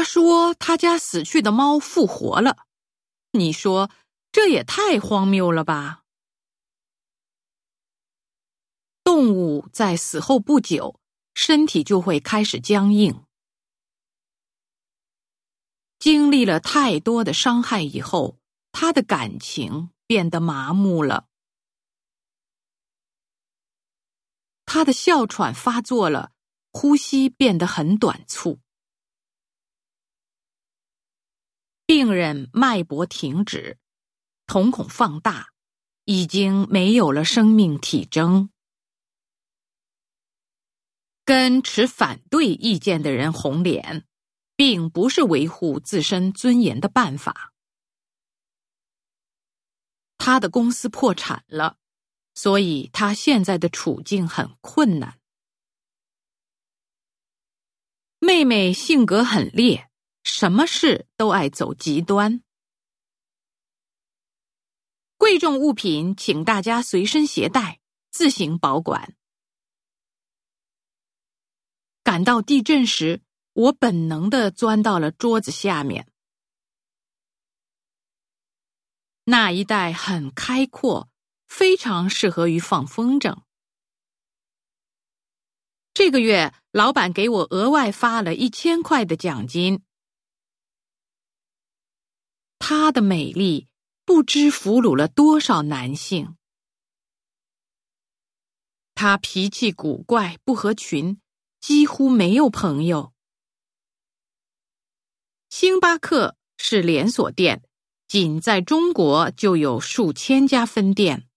他说他家死去的猫复活了，你说这也太荒谬了吧？动物在死后不久，身体就会开始僵硬。经历了太多的伤害以后，他的感情变得麻木了。他的哮喘发作了，呼吸变得很短促。病人脉搏停止，瞳孔放大，已经没有了生命体征。跟持反对意见的人红脸。并不是维护自身尊严的办法。他的公司破产了，所以他现在的处境很困难。妹妹性格很烈，什么事都爱走极端。贵重物品，请大家随身携带，自行保管。感到地震时。我本能的钻到了桌子下面。那一带很开阔，非常适合于放风筝。这个月，老板给我额外发了一千块的奖金。她的美丽不知俘虏了多少男性。她脾气古怪，不合群，几乎没有朋友。星巴克是连锁店，仅在中国就有数千家分店。